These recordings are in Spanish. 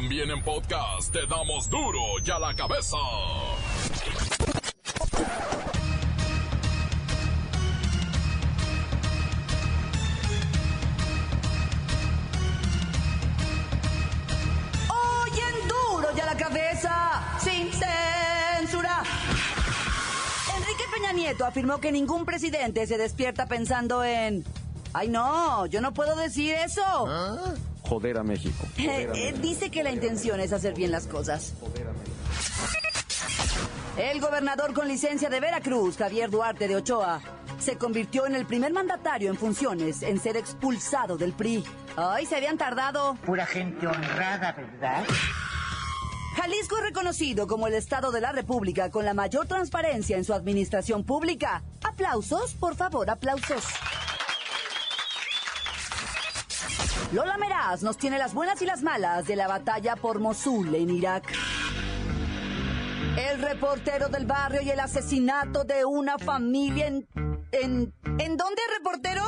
También en podcast te damos duro y a la cabeza. Hoy en duro y a la cabeza, sin censura. Enrique Peña Nieto afirmó que ningún presidente se despierta pensando en... Ay no, yo no puedo decir eso. Joder a México. Eh, eh, dice que la intención es hacer bien las cosas. El gobernador con licencia de Veracruz, Javier Duarte de Ochoa, se convirtió en el primer mandatario en funciones en ser expulsado del PRI. Ay, se habían tardado. Pura gente honrada, ¿verdad? Jalisco es reconocido como el Estado de la República con la mayor transparencia en su administración pública. Aplausos, por favor, aplausos. Lola Meraz nos tiene las buenas y las malas de la batalla por Mosul en Irak. El reportero del barrio y el asesinato de una familia en... ¿En, ¿en dónde, reportero?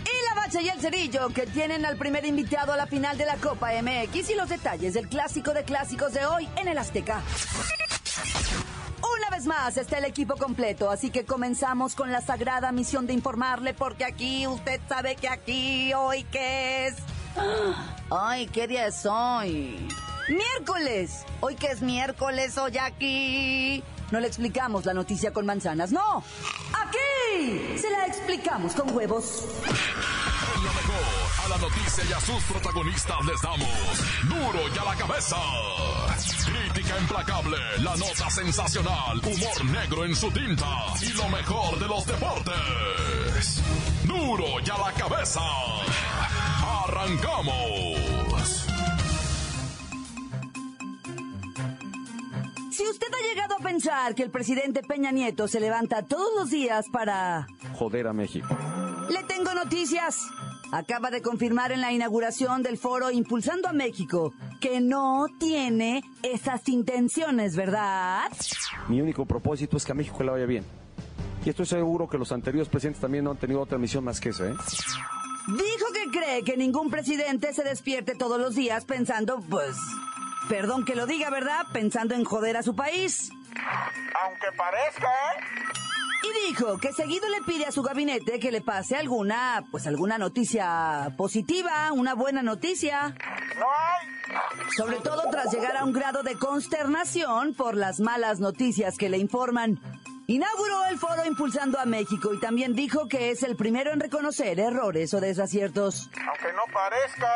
Y la bacha y el cerillo que tienen al primer invitado a la final de la Copa MX y los detalles del clásico de clásicos de hoy en el Azteca. Una vez más está el equipo completo, así que comenzamos con la sagrada misión de informarle porque aquí usted sabe que aquí hoy qué es. Ay, ¿qué día es hoy? Miércoles. Hoy que es miércoles, hoy aquí. No le explicamos la noticia con manzanas, no. Aquí se la explicamos con huevos. A la noticia y a sus protagonistas les damos duro y a la cabeza. Crítica implacable, la nota sensacional, humor negro en su tinta y lo mejor de los deportes. Duro y a la cabeza. Arrancamos. Si usted ha llegado a pensar que el presidente Peña Nieto se levanta todos los días para... Joder a México. Le tengo noticias. Acaba de confirmar en la inauguración del foro Impulsando a México que no tiene esas intenciones, ¿verdad? Mi único propósito es que a México le vaya bien. Y estoy seguro que los anteriores presidentes también no han tenido otra misión más que esa, ¿eh? Dijo que cree que ningún presidente se despierte todos los días pensando, pues, perdón que lo diga, ¿verdad? Pensando en joder a su país. Aunque parezca, ¿eh? Y dijo que seguido le pide a su gabinete que le pase alguna, pues alguna noticia positiva, una buena noticia. No hay. Sobre todo tras llegar a un grado de consternación por las malas noticias que le informan. Inauguró el foro Impulsando a México y también dijo que es el primero en reconocer errores o desaciertos. Aunque no parezca.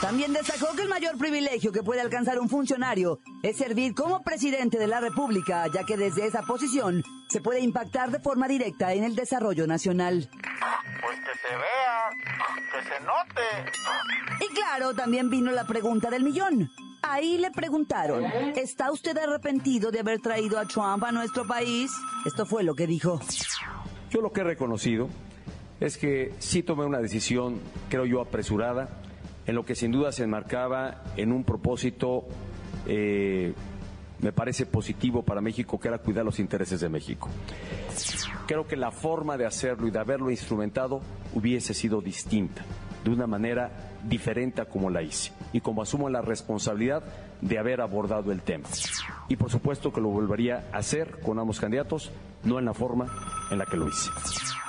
También destacó que el mayor privilegio que puede alcanzar un funcionario es servir como presidente de la República, ya que desde esa posición se puede impactar de forma directa en el desarrollo nacional. Que se vea, que se note. Y claro, también vino la pregunta del millón. Ahí le preguntaron, ¿está usted arrepentido de haber traído a Trump a nuestro país? Esto fue lo que dijo. Yo lo que he reconocido es que sí tomé una decisión, creo yo, apresurada, en lo que sin duda se enmarcaba en un propósito, eh, me parece positivo para México, que era cuidar los intereses de México. Creo que la forma de hacerlo y de haberlo instrumentado hubiese sido distinta, de una manera diferente a como la hice y como asumo la responsabilidad de haber abordado el tema. Y por supuesto que lo volvería a hacer con ambos candidatos, no en la forma en la que lo hice.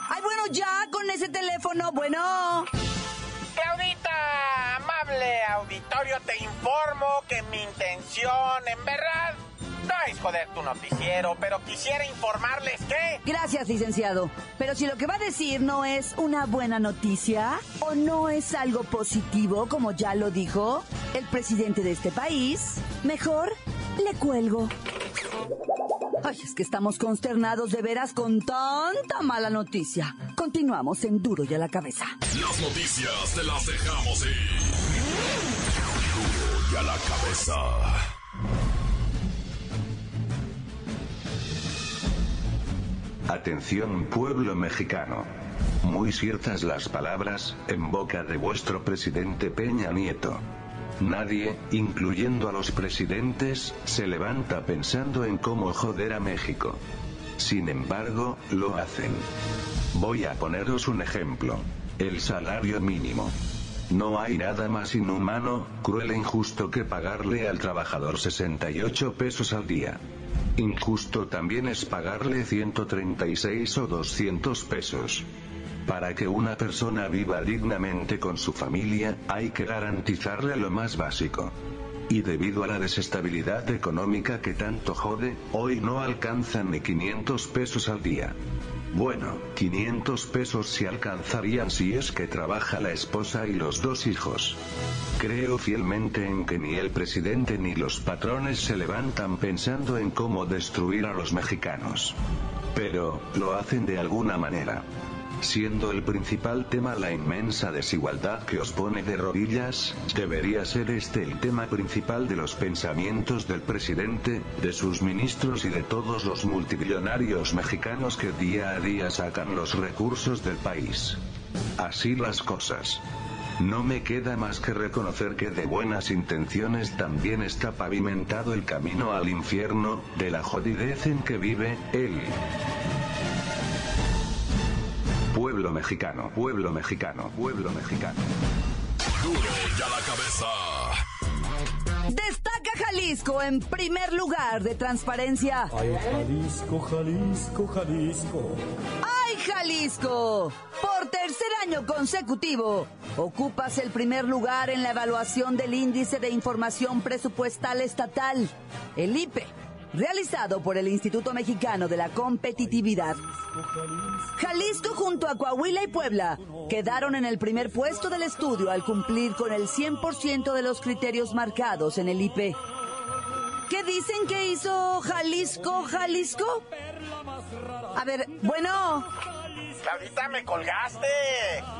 Ay, bueno, ya con ese teléfono, bueno. Amable auditorio, te informo que mi intención, en verdad, no es joder tu noticiero, pero quisiera informarles que... Gracias, licenciado. Pero si lo que va a decir no es una buena noticia o no es algo positivo, como ya lo dijo el presidente de este país, mejor le cuelgo. Ay, es que estamos consternados de veras con tanta mala noticia. Continuamos en Duro y a la cabeza. Las noticias te las dejamos ir. A la cabeza. Atención pueblo mexicano. Muy ciertas las palabras, en boca de vuestro presidente Peña Nieto. Nadie, incluyendo a los presidentes, se levanta pensando en cómo joder a México. Sin embargo, lo hacen. Voy a poneros un ejemplo. El salario mínimo. No hay nada más inhumano, cruel e injusto que pagarle al trabajador 68 pesos al día. Injusto también es pagarle 136 o 200 pesos. Para que una persona viva dignamente con su familia, hay que garantizarle lo más básico. Y debido a la desestabilidad económica que tanto jode, hoy no alcanzan ni 500 pesos al día. Bueno, 500 pesos se alcanzarían si es que trabaja la esposa y los dos hijos. Creo fielmente en que ni el presidente ni los patrones se levantan pensando en cómo destruir a los mexicanos. Pero, lo hacen de alguna manera siendo el principal tema la inmensa desigualdad que os pone de rodillas, debería ser este el tema principal de los pensamientos del presidente, de sus ministros y de todos los multimillonarios mexicanos que día a día sacan los recursos del país. Así las cosas. No me queda más que reconocer que de buenas intenciones también está pavimentado el camino al infierno, de la jodidez en que vive, él. Pueblo mexicano, pueblo mexicano, pueblo mexicano. Duro ya la cabeza. Destaca Jalisco en primer lugar de transparencia. Ay, Jalisco, Jalisco, Jalisco. ¡Ay, Jalisco! Por tercer año consecutivo, ocupas el primer lugar en la evaluación del Índice de Información Presupuestal Estatal, el IPE, realizado por el Instituto Mexicano de la Competitividad. Jalisco junto a Coahuila y Puebla quedaron en el primer puesto del estudio al cumplir con el 100% de los criterios marcados en el IP. ¿Qué dicen que hizo Jalisco, Jalisco? A ver, bueno, Claudita, me colgaste.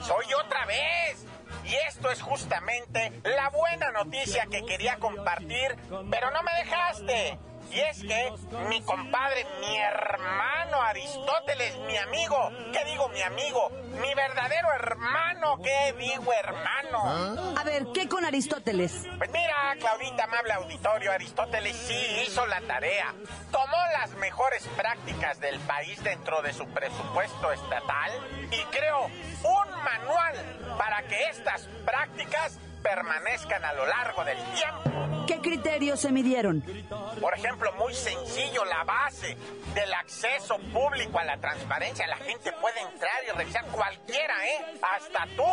Soy otra vez. Y esto es justamente la buena noticia que quería compartir, pero no me dejaste. Y es que mi compadre, mi hermano Aristóteles, mi amigo, ¿qué digo mi amigo? Mi verdadero hermano, ¿qué digo hermano? a ver, ¿qué con Aristóteles? Pues mira, Claudita, amable auditorio, Aristóteles sí hizo la tarea. Tomó las mejores prácticas del país dentro de su presupuesto estatal y creó un manual para que estas prácticas permanezcan a lo largo del tiempo. ¿Qué criterios se midieron? Por ejemplo, muy sencillo, la base del acceso público a la transparencia. La gente puede entrar y revisar cualquiera, ¿eh? Hasta tú,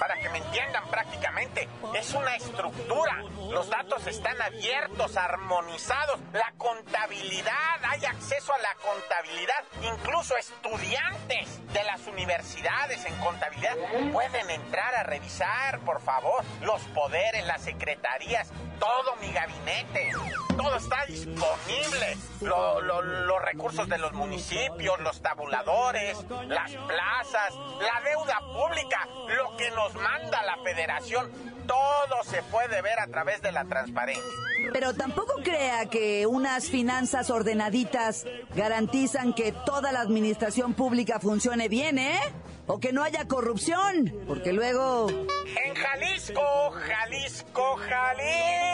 para que me entiendan prácticamente. Es una estructura. Los datos están abiertos, armonizados. La contabilidad, hay acceso a la contabilidad. Incluso estudiantes de las universidades en contabilidad pueden entrar a revisar, por favor, los poderes, las secretarías, todo mi gabinete. Todo está disponible. Lo- lo- los recursos de los municipios, los tabuladores, las plazas, la deuda pública, lo que nos manda la federación. Todo se puede ver a través de la transparencia. Pero tampoco crea que unas finanzas ordenaditas garantizan que toda la administración pública funcione bien, ¿eh? O que no haya corrupción, porque luego... En Jalisco, Jalisco, Jalisco.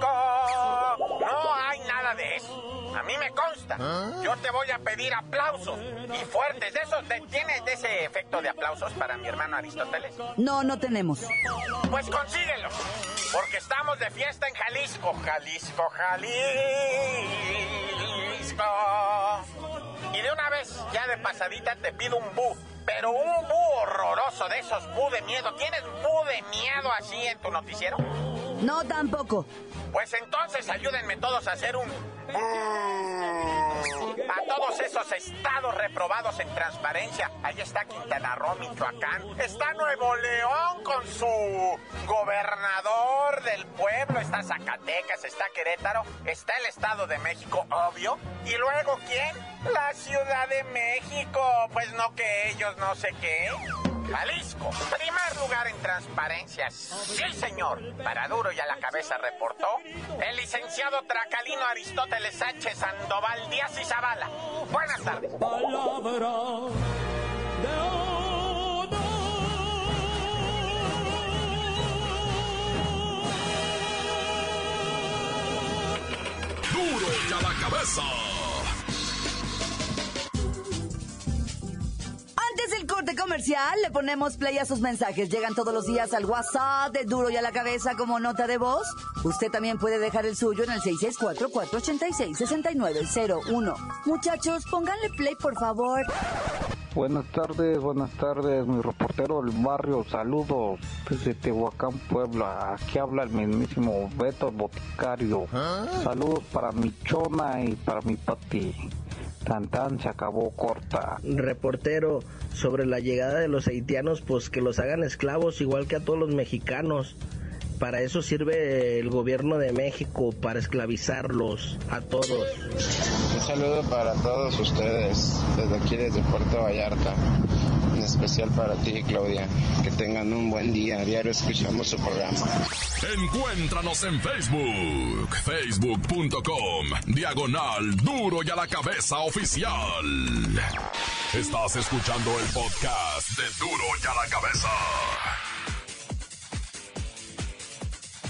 No hay nada de eso. A mí me consta. Yo te voy a pedir aplausos y fuertes. De esos, de- ¿Tienes de ese efecto de aplausos para mi hermano Aristóteles? No, no tenemos. Pues consíguelo. Porque estamos de fiesta en Jalisco. Jalisco, Jalisco. Y de una vez, ya de pasadita, te pido un bu. Pero un bu horroroso de esos bu de miedo. ¿Tienes bu de miedo así en tu noticiero? No, tampoco. Pues entonces ayúdenme todos a hacer un... A todos esos estados reprobados en transparencia. Ahí está Quintana Roo, Michoacán. Está Nuevo León con su gobernador del pueblo. Está Zacatecas, está Querétaro. Está el Estado de México, obvio. Y luego, ¿quién? La Ciudad de México. Pues no que ellos no sé qué. Jalisco, primer lugar en transparencia. Sí, señor. Para duro y a la cabeza reportó el licenciado Tracalino Aristóteles Sánchez Sandoval Díaz y Zavala. Buenas tardes. Duro ya la cabeza. Comercial. le ponemos play a sus mensajes. Llegan todos los días al WhatsApp de Duro y a la cabeza como nota de voz. Usted también puede dejar el suyo en el 664-486-6901. Muchachos, pónganle play, por favor. Buenas tardes, buenas tardes, mi reportero del barrio, saludos desde Tehuacán, Puebla. Aquí habla el mismísimo Beto Boticario. Saludos para mi chona y para mi pati. Tan tan se acabó corta. Reportero, sobre la llegada de los haitianos, pues que los hagan esclavos igual que a todos los mexicanos. Para eso sirve el gobierno de México, para esclavizarlos a todos. Un saludo para todos ustedes, desde aquí, desde Puerto Vallarta. Especial para ti, Claudia. Que tengan un buen día. Diario escuchamos su programa. Encuéntranos en Facebook, facebook.com, diagonal duro y a la cabeza oficial. Estás escuchando el podcast de Duro y a la cabeza.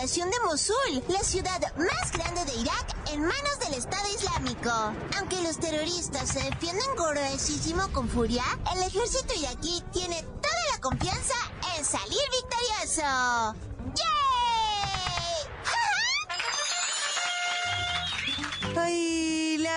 Liberación de Mosul, la ciudad más grande de Irak en manos del Estado Islámico. Aunque los terroristas se defienden gruesísimo con furia, el ejército iraquí tiene toda la confianza en salir victorioso. ¡Yay! ¡Ay,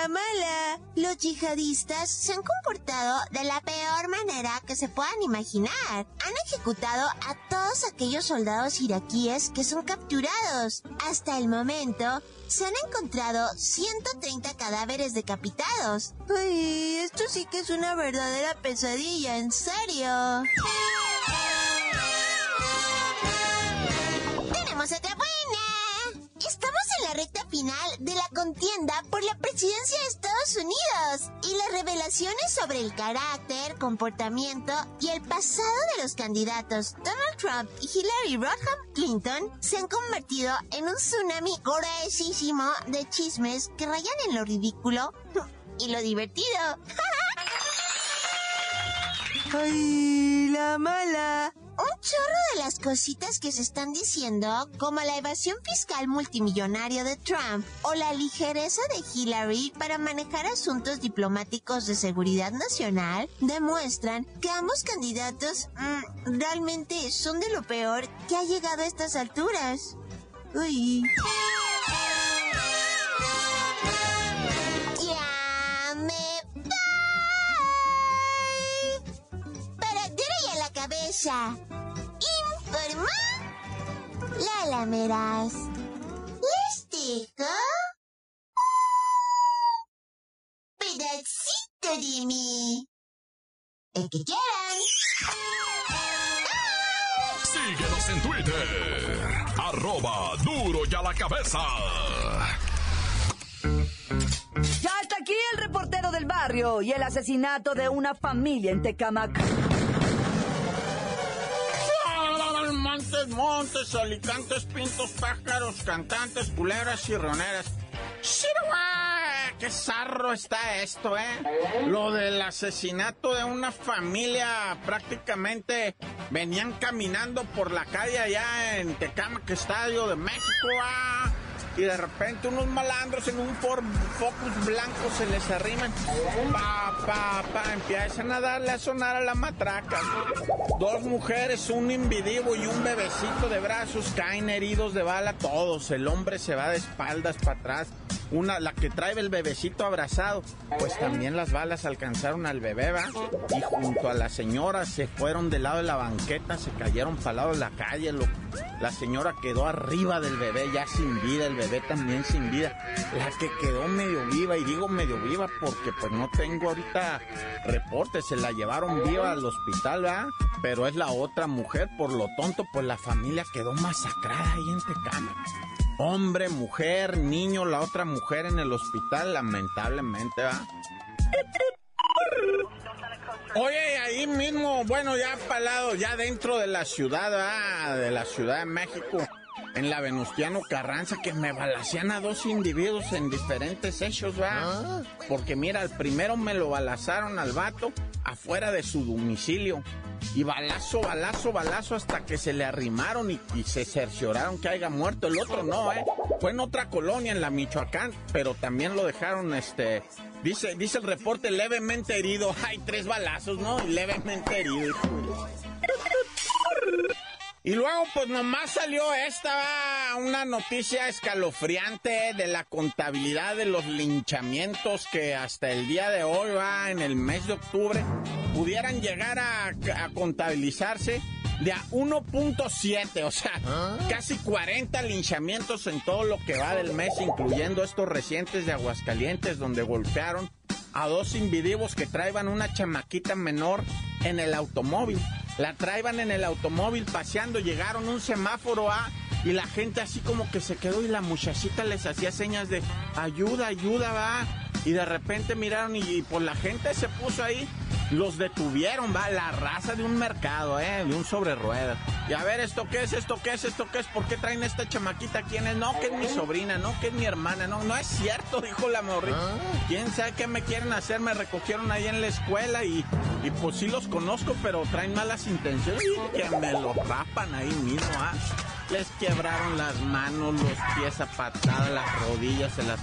la mala! Los yihadistas se han comportado de la peor manera que se puedan imaginar. Han ejecutado a todos aquellos soldados iraquíes que son capturados. Hasta el momento, se han encontrado 130 cadáveres decapitados. ¡Ay, esto sí que es una verdadera pesadilla, en serio! Contienda por la presidencia de Estados Unidos y las revelaciones sobre el carácter, comportamiento y el pasado de los candidatos Donald Trump y Hillary Rodham Clinton se han convertido en un tsunami gruesísimo de chismes que rayan en lo ridículo y lo divertido. ¡Ay, la mala! Un chorro de las cositas que se están diciendo, como la evasión fiscal multimillonaria de Trump o la ligereza de Hillary para manejar asuntos diplomáticos de seguridad nacional, demuestran que ambos candidatos mm, realmente son de lo peor que ha llegado a estas alturas. Uy. La Lala Meraz. Les dejo un pedacito de mí. El que quieran. Síguenos en Twitter. Arroba duro y a la cabeza. Ya está aquí el reportero del barrio y el asesinato de una familia en Tecamac. Montes, montes, alicantes, pintos, pájaros, cantantes, culebras y roneras. ¡Qué zarro está esto, eh! Lo del asesinato de una familia prácticamente venían caminando por la calle allá en Tecamac, Estadio de México, ah y de repente unos malandros en un Ford Focus blanco se les arriman. Pa, pa, pa, empiezan a darle a sonar a la matraca. Dos mujeres, un invidivo y un bebecito de brazos caen heridos de bala todos. El hombre se va de espaldas para atrás. Una, la que trae el bebecito abrazado, pues también las balas alcanzaron al bebé, ¿va? Y junto a la señora se fueron del lado de la banqueta, se cayeron para el lado de la calle. Lo, la señora quedó arriba del bebé, ya sin vida, el bebé también sin vida. La que quedó medio viva, y digo medio viva porque pues no tengo ahorita reportes, se la llevaron viva al hospital, ¿verdad? Pero es la otra mujer, por lo tonto, pues la familia quedó masacrada ahí en Tecama. Hombre, mujer, niño, la otra mujer en el hospital, lamentablemente, ¿va? Oye, ahí mismo, bueno, ya palado, ya dentro de la ciudad, ¿va? de la Ciudad de México, en la Venustiano Carranza, que me balacían a dos individuos en diferentes hechos, ¿va? Porque mira, el primero me lo balazaron al vato afuera de su domicilio. Y balazo, balazo, balazo hasta que se le arrimaron y, se cercioraron que haya muerto. El otro no, ¿eh? Fue en otra colonia, en la Michoacán, pero también lo dejaron, este... Dice, dice el reporte levemente herido. Hay tres balazos, ¿no? Levemente herido. Y luego, pues nomás salió esta, una noticia escalofriante de la contabilidad de los linchamientos que hasta el día de hoy, va, en el mes de octubre, pudieran llegar a, a contabilizarse de a 1.7, o sea, casi 40 linchamientos en todo lo que va del mes, incluyendo estos recientes de Aguascalientes, donde golpearon a dos individuos que traían una chamaquita menor en el automóvil. La traían en el automóvil paseando, llegaron un semáforo A y la gente así como que se quedó y la muchachita les hacía señas de ayuda, ayuda, va. Y de repente miraron y, y pues la gente se puso ahí, los detuvieron, va, la raza de un mercado, eh, de un sobre ruedas. Y a ver, ¿esto qué es? ¿Esto qué es? ¿Esto qué es? ¿Por qué traen esta chamaquita? ¿Quién es? No, que es mi sobrina, no, que es mi hermana, no, no es cierto, dijo la morrita. ¿Quién sabe qué me quieren hacer? Me recogieron ahí en la escuela y, y pues sí los conozco, pero traen malas intenciones y que me lo rapan ahí mismo, ah. Les quebraron las manos, los pies a patadas, las rodillas, se las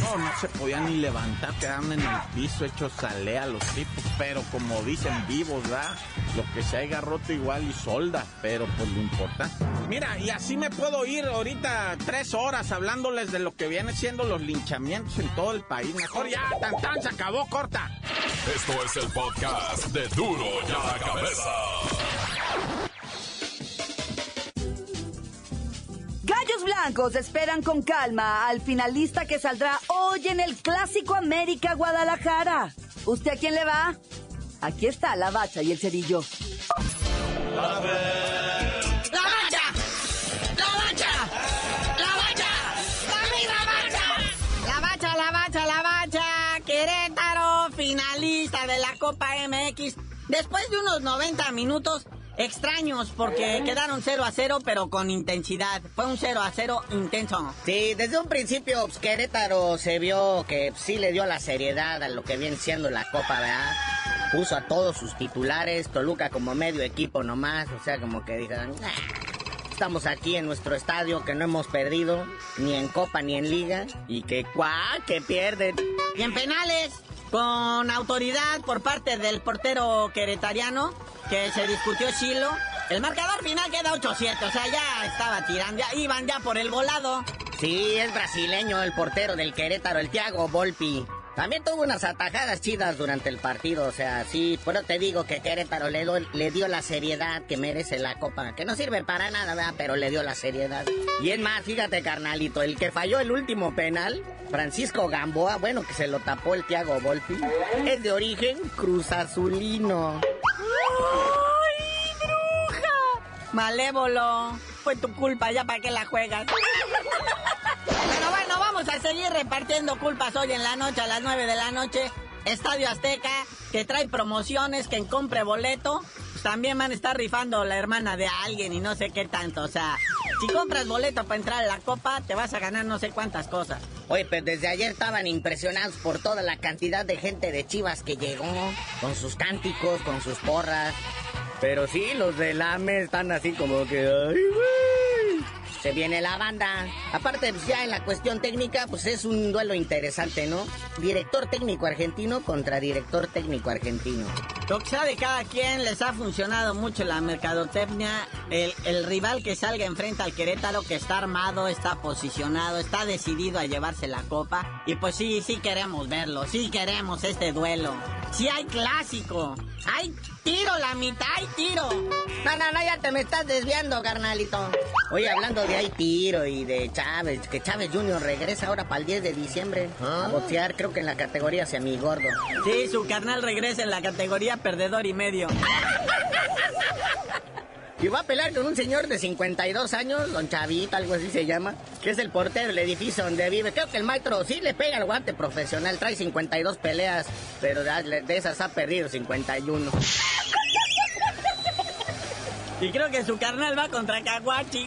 no, no se podían ni levantar, quedaron en el piso hechos salea los tipos, pero como dicen vivos, ¿verdad? Lo que se haya roto igual y solda, pero pues lo importante. Mira, y así me puedo ir ahorita tres horas hablándoles de lo que viene siendo los linchamientos en todo el país. Mejor ya, tan tan, se acabó, corta. Esto es el podcast de Duro y a la Cabeza. Blancos esperan con calma al finalista que saldrá hoy en el Clásico América Guadalajara. ¿Usted a quién le va? Aquí está la bacha y el cerillo. ¡La bacha! ¡La bacha! ¡La bacha! ¡Dame la bacha! La bacha, la bacha, la bacha. Querétaro, finalista de la Copa MX. Después de unos 90 minutos extraños porque quedaron 0 a 0 pero con intensidad. Fue un 0 a 0 intenso. Sí, desde un principio pues, Querétaro se vio que sí le dio la seriedad a lo que viene siendo la Copa, ¿verdad? Puso a todos sus titulares, Toluca como medio equipo nomás, o sea, como que dijeron, "Nah, estamos aquí en nuestro estadio que no hemos perdido ni en Copa ni en Liga y que cuá, que pierden. Y en penales, con autoridad por parte del portero queretariano, que se discutió Chilo, el marcador final queda 8-7, o sea, ya estaba tirando, ya iban ya por el volado. Sí, es brasileño el portero del Querétaro, el Thiago Volpi. También tuvo unas atajadas chidas durante el partido, o sea, sí, pero te digo que Querétaro le, do- le dio la seriedad que merece la copa, que no sirve para nada, ¿verdad? Pero le dio la seriedad. Y es más, fíjate, carnalito, el que falló el último penal, Francisco Gamboa, bueno, que se lo tapó el Thiago Volpi, es de origen cruzazulino. ¡Ay, bruja! Malévolo, fue tu culpa, ya para qué la juegas. Bueno, vamos a seguir repartiendo culpas hoy en la noche, a las 9 de la noche. Estadio Azteca, que trae promociones, que en compre boleto, pues también van a estar rifando la hermana de alguien y no sé qué tanto. O sea, si compras boleto para entrar a la copa, te vas a ganar no sé cuántas cosas. Oye, pues desde ayer estaban impresionados por toda la cantidad de gente de Chivas que llegó, con sus cánticos, con sus porras. Pero sí, los del AME están así como que, ay, güey. Viene la banda. Aparte, pues ya en la cuestión técnica, pues es un duelo interesante, ¿no? Director técnico argentino contra director técnico argentino. Lo que sea de cada quien les ha funcionado mucho la mercadotecnia. El, el rival que salga enfrente al Querétaro, que está armado, está posicionado, está decidido a llevarse la copa. Y pues sí, sí queremos verlo, sí queremos este duelo. Sí hay clásico, hay tiro la mitad, hay tiro. No, no, no, ya te me estás desviando, carnalito. Oye, hablando de ahí tiro y de Chávez, que Chávez Jr. regresa ahora para el 10 de diciembre a boxear, creo que en la categoría semigordo. Sí, su carnal regresa en la categoría perdedor y medio. Y va a pelear con un señor de 52 años, don Chavito, algo así se llama, que es el portero del edificio donde vive. Creo que el maestro sí le pega el guante profesional, trae 52 peleas, pero de, de esas ha perdido 51. Y creo que su carnal va contra Caguachi.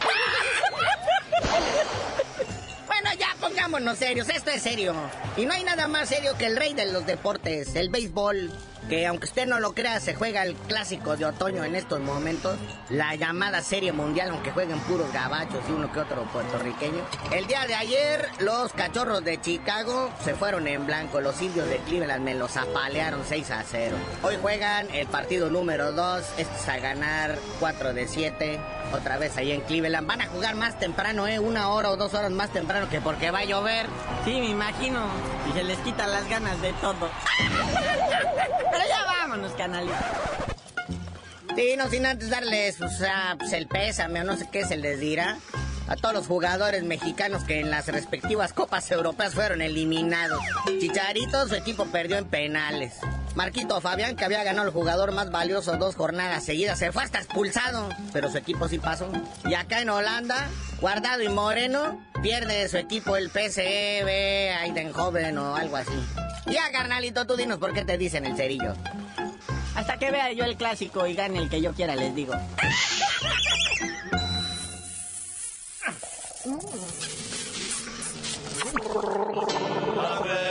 Bueno, ya pongámonos serios, esto es serio. Y no hay nada más serio que el rey de los deportes, el béisbol que aunque usted no lo crea, se juega el clásico de otoño en estos momentos, la llamada Serie Mundial, aunque jueguen puros gabachos y uno que otro puertorriqueño. El día de ayer, los cachorros de Chicago se fueron en blanco, los indios de Cleveland me los apalearon 6 a 0. Hoy juegan el partido número 2, este es a ganar 4 de 7 otra vez ahí en Cleveland. Van a jugar más temprano, ¿eh? Una hora o dos horas más temprano que porque va a llover. Sí, me imagino. Y se les quitan las ganas de todo. Pero ya vámonos, canalito. Sí, no sin antes darles, o sea, pues el pésame o no sé qué se les dirá a todos los jugadores mexicanos que en las respectivas copas europeas fueron eliminados. Chicharito, su equipo perdió en penales. Marquito Fabián, que había ganado el jugador más valioso dos jornadas seguidas, se fue hasta expulsado, pero su equipo sí pasó. Y acá en Holanda, Guardado y Moreno, pierde su equipo el PSV, Eindhoven o algo así. Ya, carnalito, tú dinos por qué te dicen el cerillo. Hasta que vea yo el clásico y gane el que yo quiera, les digo.